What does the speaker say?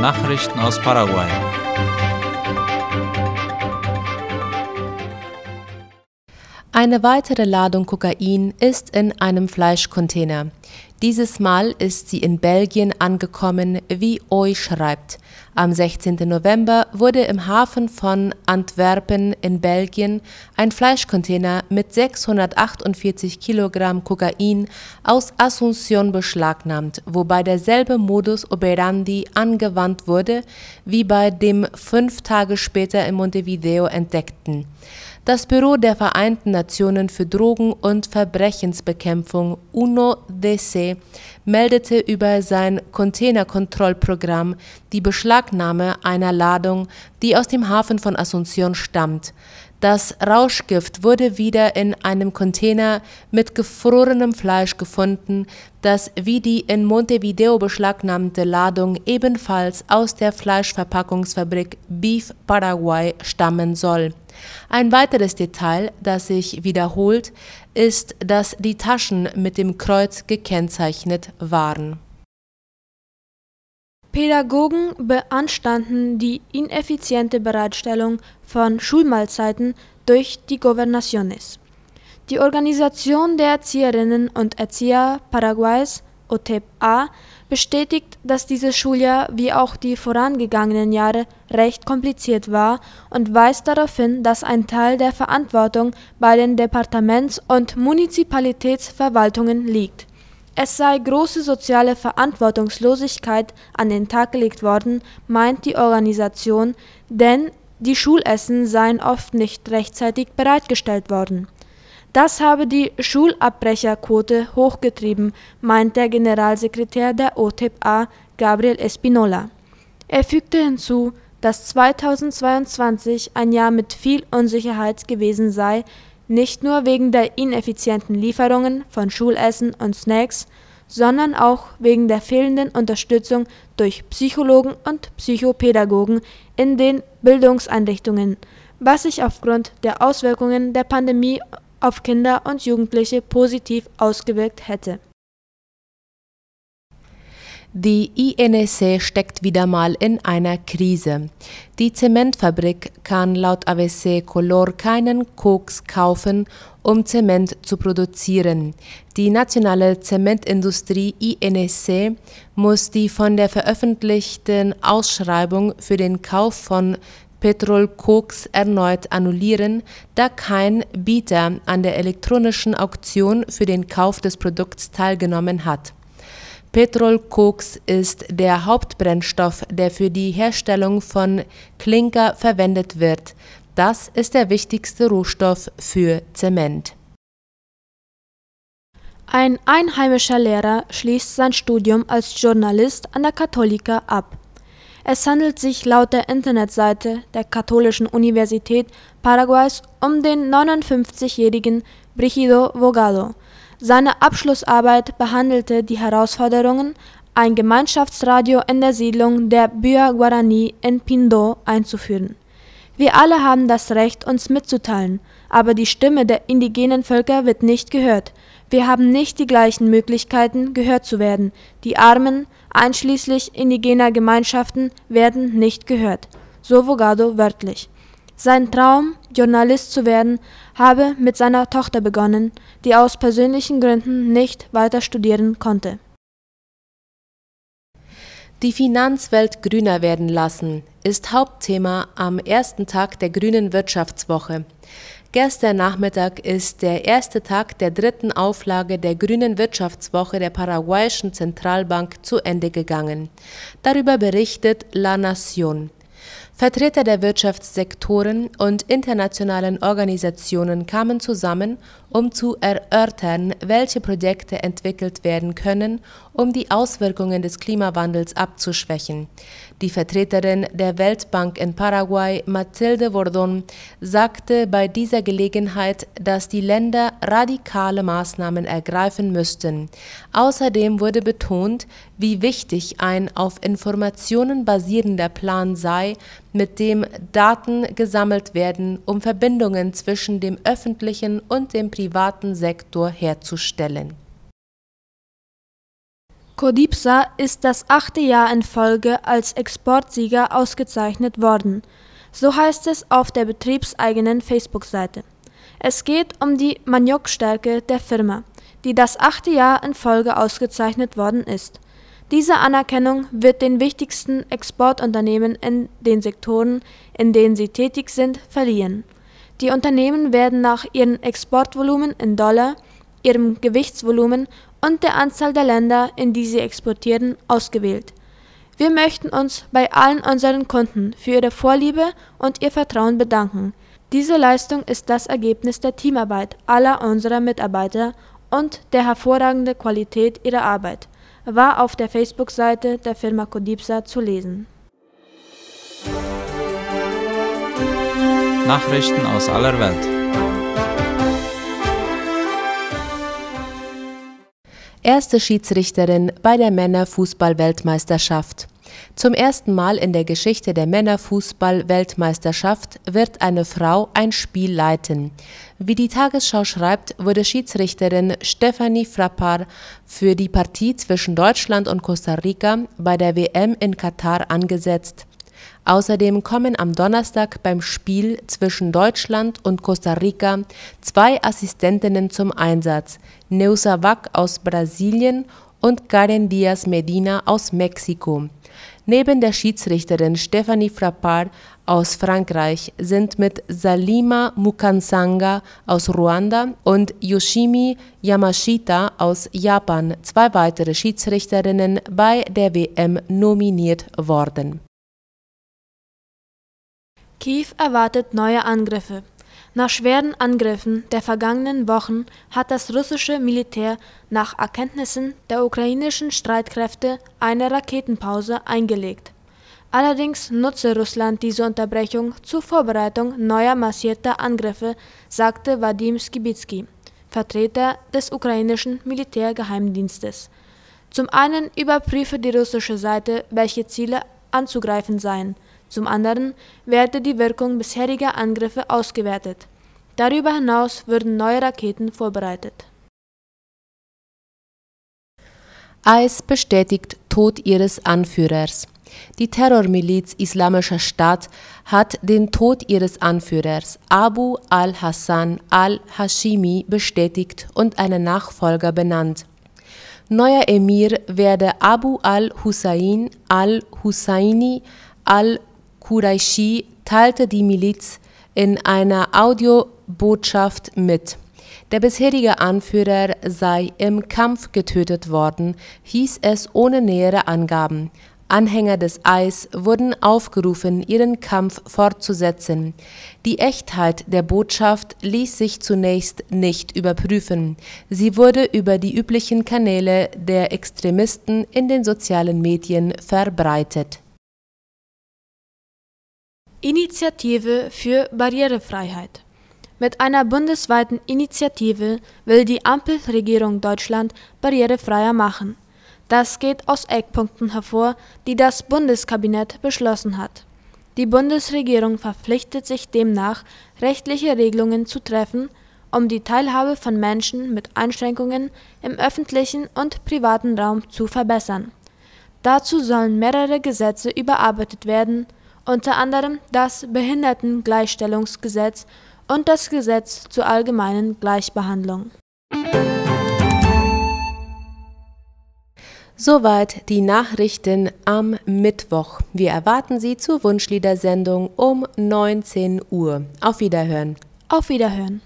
Nachrichten aus Paraguay. Eine weitere Ladung Kokain ist in einem Fleischcontainer. Dieses Mal ist sie in Belgien angekommen, wie OI schreibt. Am 16. November wurde im Hafen von Antwerpen in Belgien ein Fleischcontainer mit 648 Kilogramm Kokain aus Asunción beschlagnahmt, wobei derselbe Modus operandi angewandt wurde wie bei dem fünf Tage später in Montevideo entdeckten. Das Büro der Vereinten Nationen für Drogen- und Verbrechensbekämpfung UNO-DC meldete über sein Containerkontrollprogramm die Beschlagnahme einer Ladung, die aus dem Hafen von Asunción stammt. Das Rauschgift wurde wieder in einem Container mit gefrorenem Fleisch gefunden, das wie die in Montevideo beschlagnahmte Ladung ebenfalls aus der Fleischverpackungsfabrik Beef Paraguay stammen soll. Ein weiteres Detail, das sich wiederholt, ist, dass die Taschen mit dem Kreuz gekennzeichnet waren. Pädagogen beanstanden die ineffiziente Bereitstellung von Schulmahlzeiten durch die Gobernaciones. Die Organisation der Erzieherinnen und Erzieher Paraguays, OTEP-A, bestätigt, dass dieses Schuljahr wie auch die vorangegangenen Jahre recht kompliziert war und weist darauf hin, dass ein Teil der Verantwortung bei den Departements- und Munizipalitätsverwaltungen liegt. Es sei große soziale Verantwortungslosigkeit an den Tag gelegt worden, meint die Organisation, denn die Schulessen seien oft nicht rechtzeitig bereitgestellt worden. Das habe die Schulabbrecherquote hochgetrieben, meint der Generalsekretär der OTEP-A, Gabriel Espinola. Er fügte hinzu, dass 2022 ein Jahr mit viel Unsicherheit gewesen sei, nicht nur wegen der ineffizienten Lieferungen von Schulessen und Snacks, sondern auch wegen der fehlenden Unterstützung durch Psychologen und Psychopädagogen in den Bildungseinrichtungen, was sich aufgrund der Auswirkungen der Pandemie auf Kinder und Jugendliche positiv ausgewirkt hätte. Die INEC steckt wieder mal in einer Krise. Die Zementfabrik kann laut AVC Color keinen Koks kaufen, um Zement zu produzieren. Die nationale Zementindustrie INEC muss die von der veröffentlichten Ausschreibung für den Kauf von Petrol Koks erneut annullieren, da kein Bieter an der elektronischen Auktion für den Kauf des Produkts teilgenommen hat. Petrol Koks ist der Hauptbrennstoff, der für die Herstellung von Klinker verwendet wird. Das ist der wichtigste Rohstoff für Zement. Ein einheimischer Lehrer schließt sein Studium als Journalist an der Katholika ab. Es handelt sich laut der Internetseite der Katholischen Universität Paraguays um den 59-jährigen Brigido Vogado. Seine Abschlussarbeit behandelte die Herausforderungen, ein Gemeinschaftsradio in der Siedlung der Bua Guarani in Pindo einzuführen. Wir alle haben das Recht, uns mitzuteilen, aber die Stimme der indigenen Völker wird nicht gehört. Wir haben nicht die gleichen Möglichkeiten, gehört zu werden. Die Armen, einschließlich indigener Gemeinschaften, werden nicht gehört. So Vogado wörtlich. Sein Traum, Journalist zu werden, habe mit seiner Tochter begonnen, die aus persönlichen Gründen nicht weiter studieren konnte. Die Finanzwelt grüner werden lassen ist Hauptthema am ersten Tag der Grünen Wirtschaftswoche. Gestern Nachmittag ist der erste Tag der dritten Auflage der Grünen Wirtschaftswoche der paraguayischen Zentralbank zu Ende gegangen. Darüber berichtet La Nación. Vertreter der Wirtschaftssektoren und internationalen Organisationen kamen zusammen, um zu erörtern, welche Projekte entwickelt werden können, um die Auswirkungen des Klimawandels abzuschwächen. Die Vertreterin der Weltbank in Paraguay, Mathilde Bordon, sagte bei dieser Gelegenheit, dass die Länder radikale Maßnahmen ergreifen müssten. Außerdem wurde betont, wie wichtig ein auf Informationen basierender Plan sei, mit dem Daten gesammelt werden, um Verbindungen zwischen dem öffentlichen und dem privaten Sektor herzustellen. Codipsa ist das achte Jahr in Folge als Exportsieger ausgezeichnet worden, so heißt es auf der betriebseigenen Facebook-Seite. Es geht um die Maniokstärke der Firma, die das achte Jahr in Folge ausgezeichnet worden ist. Diese Anerkennung wird den wichtigsten Exportunternehmen in den Sektoren, in denen sie tätig sind, verliehen. Die Unternehmen werden nach ihrem Exportvolumen in Dollar, ihrem Gewichtsvolumen und der Anzahl der Länder, in die sie exportieren, ausgewählt. Wir möchten uns bei allen unseren Kunden für ihre Vorliebe und ihr Vertrauen bedanken. Diese Leistung ist das Ergebnis der Teamarbeit aller unserer Mitarbeiter und der hervorragenden Qualität ihrer Arbeit, war auf der Facebook-Seite der Firma Codipsa zu lesen. Nachrichten aus aller Welt. Erste Schiedsrichterin bei der Männerfußball-Weltmeisterschaft. Zum ersten Mal in der Geschichte der Männerfußball-Weltmeisterschaft wird eine Frau ein Spiel leiten. Wie die Tagesschau schreibt, wurde Schiedsrichterin Stephanie Frappard für die Partie zwischen Deutschland und Costa Rica bei der WM in Katar angesetzt. Außerdem kommen am Donnerstag beim Spiel zwischen Deutschland und Costa Rica zwei Assistentinnen zum Einsatz, Neusa Wack aus Brasilien und Karen Diaz Medina aus Mexiko. Neben der Schiedsrichterin Stephanie Frappard aus Frankreich sind mit Salima Mukansanga aus Ruanda und Yoshimi Yamashita aus Japan zwei weitere Schiedsrichterinnen bei der WM nominiert worden Kiew erwartet neue Angriffe. Nach schweren Angriffen der vergangenen Wochen hat das russische Militär nach Erkenntnissen der ukrainischen Streitkräfte eine Raketenpause eingelegt. Allerdings nutze Russland diese Unterbrechung zur Vorbereitung neuer massierter Angriffe, sagte Wadim Skibitsky, Vertreter des ukrainischen Militärgeheimdienstes. Zum einen überprüfe die russische Seite, welche Ziele anzugreifen seien. Zum anderen werde die Wirkung bisheriger Angriffe ausgewertet. Darüber hinaus würden neue Raketen vorbereitet. IS bestätigt Tod ihres Anführers. Die Terrormiliz Islamischer Staat hat den Tod ihres Anführers Abu al-Hassan al-Hashimi bestätigt und einen Nachfolger benannt. Neuer Emir werde Abu al-Hussein al-Husseini al Quraishi teilte die Miliz in einer Audiobotschaft mit. Der bisherige Anführer sei im Kampf getötet worden, hieß es ohne nähere Angaben. Anhänger des Eis wurden aufgerufen, ihren Kampf fortzusetzen. Die Echtheit der Botschaft ließ sich zunächst nicht überprüfen. Sie wurde über die üblichen Kanäle der Extremisten in den sozialen Medien verbreitet. Initiative für Barrierefreiheit. Mit einer bundesweiten Initiative will die Ampelregierung Deutschland barrierefreier machen. Das geht aus Eckpunkten hervor, die das Bundeskabinett beschlossen hat. Die Bundesregierung verpflichtet sich demnach, rechtliche Regelungen zu treffen, um die Teilhabe von Menschen mit Einschränkungen im öffentlichen und privaten Raum zu verbessern. Dazu sollen mehrere Gesetze überarbeitet werden, unter anderem das Behindertengleichstellungsgesetz und das Gesetz zur allgemeinen Gleichbehandlung. Soweit die Nachrichten am Mittwoch. Wir erwarten Sie zur Wunschliedersendung um 19 Uhr. Auf Wiederhören. Auf Wiederhören.